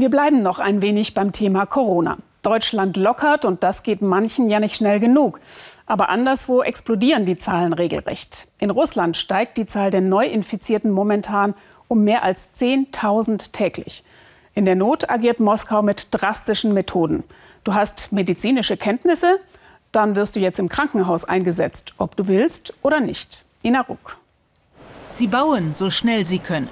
Wir bleiben noch ein wenig beim Thema Corona. Deutschland lockert und das geht manchen ja nicht schnell genug. Aber anderswo explodieren die Zahlen regelrecht. In Russland steigt die Zahl der Neuinfizierten momentan um mehr als 10.000 täglich. In der Not agiert Moskau mit drastischen Methoden. Du hast medizinische Kenntnisse, dann wirst du jetzt im Krankenhaus eingesetzt, ob du willst oder nicht. Ina Ruck. Sie bauen so schnell sie können.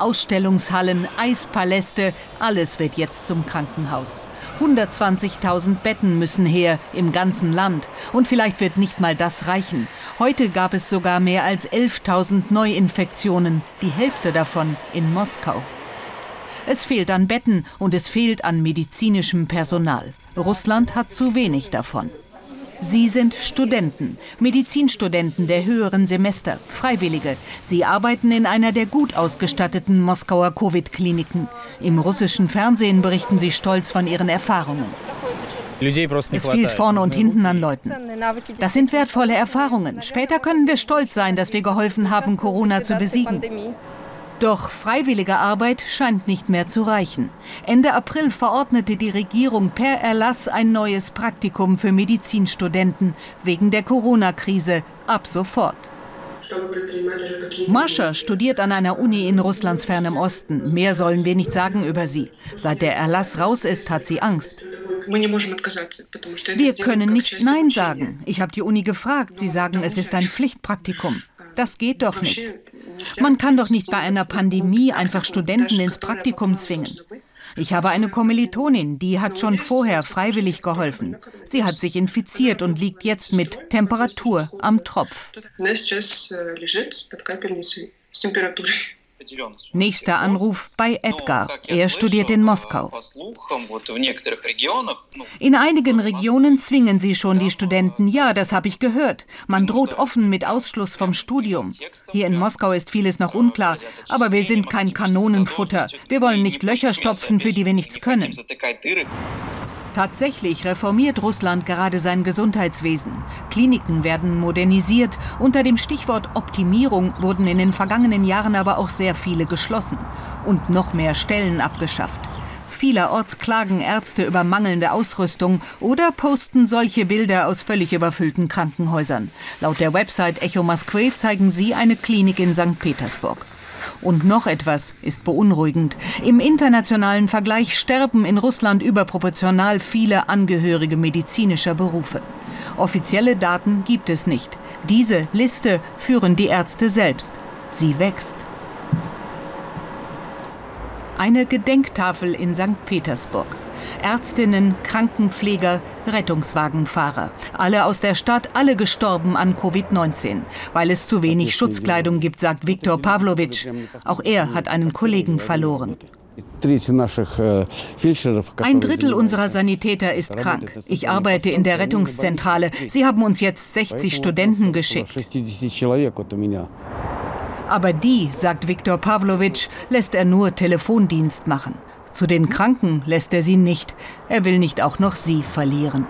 Ausstellungshallen, Eispaläste, alles wird jetzt zum Krankenhaus. 120.000 Betten müssen her im ganzen Land. Und vielleicht wird nicht mal das reichen. Heute gab es sogar mehr als 11.000 Neuinfektionen, die Hälfte davon in Moskau. Es fehlt an Betten und es fehlt an medizinischem Personal. Russland hat zu wenig davon. Sie sind Studenten, Medizinstudenten der höheren Semester, Freiwillige. Sie arbeiten in einer der gut ausgestatteten Moskauer Covid-Kliniken. Im russischen Fernsehen berichten sie stolz von ihren Erfahrungen. Es fehlt vorne und hinten an Leuten. Das sind wertvolle Erfahrungen. Später können wir stolz sein, dass wir geholfen haben, Corona zu besiegen. Doch freiwillige Arbeit scheint nicht mehr zu reichen. Ende April verordnete die Regierung per Erlass ein neues Praktikum für Medizinstudenten wegen der Corona-Krise ab sofort. Mascha studiert an einer Uni in Russlands fernem Osten. Mehr sollen wir nicht sagen über sie. Seit der Erlass raus ist, hat sie Angst. Wir können nicht Nein sagen. Ich habe die Uni gefragt. Sie sagen, es ist ein Pflichtpraktikum. Das geht doch nicht. Man kann doch nicht bei einer Pandemie einfach Studenten ins Praktikum zwingen. Ich habe eine Kommilitonin, die hat schon vorher freiwillig geholfen. Sie hat sich infiziert und liegt jetzt mit Temperatur am Tropf. Nächster Anruf bei Edgar. Er studiert in Moskau. In einigen Regionen zwingen sie schon die Studenten. Ja, das habe ich gehört. Man droht offen mit Ausschluss vom Studium. Hier in Moskau ist vieles noch unklar. Aber wir sind kein Kanonenfutter. Wir wollen nicht Löcher stopfen, für die wir nichts können. Tatsächlich reformiert Russland gerade sein Gesundheitswesen. Kliniken werden modernisiert. Unter dem Stichwort Optimierung wurden in den vergangenen Jahren aber auch sehr viele geschlossen und noch mehr Stellen abgeschafft. Vielerorts klagen Ärzte über mangelnde Ausrüstung oder posten solche Bilder aus völlig überfüllten Krankenhäusern. Laut der Website Echo Moskwe zeigen sie eine Klinik in St. Petersburg. Und noch etwas ist beunruhigend. Im internationalen Vergleich sterben in Russland überproportional viele Angehörige medizinischer Berufe. Offizielle Daten gibt es nicht. Diese Liste führen die Ärzte selbst. Sie wächst. Eine Gedenktafel in St. Petersburg. Ärztinnen, Krankenpfleger, Rettungswagenfahrer. Alle aus der Stadt, alle gestorben an Covid-19. Weil es zu wenig Schutzkleidung gibt, sagt Viktor Pavlovic. Auch er hat einen Kollegen verloren. Ein Drittel unserer Sanitäter ist krank. Ich arbeite in der Rettungszentrale. Sie haben uns jetzt 60 Studenten geschickt. Aber die, sagt Viktor Pavlovic, lässt er nur Telefondienst machen. Zu den Kranken lässt er sie nicht. Er will nicht auch noch sie verlieren.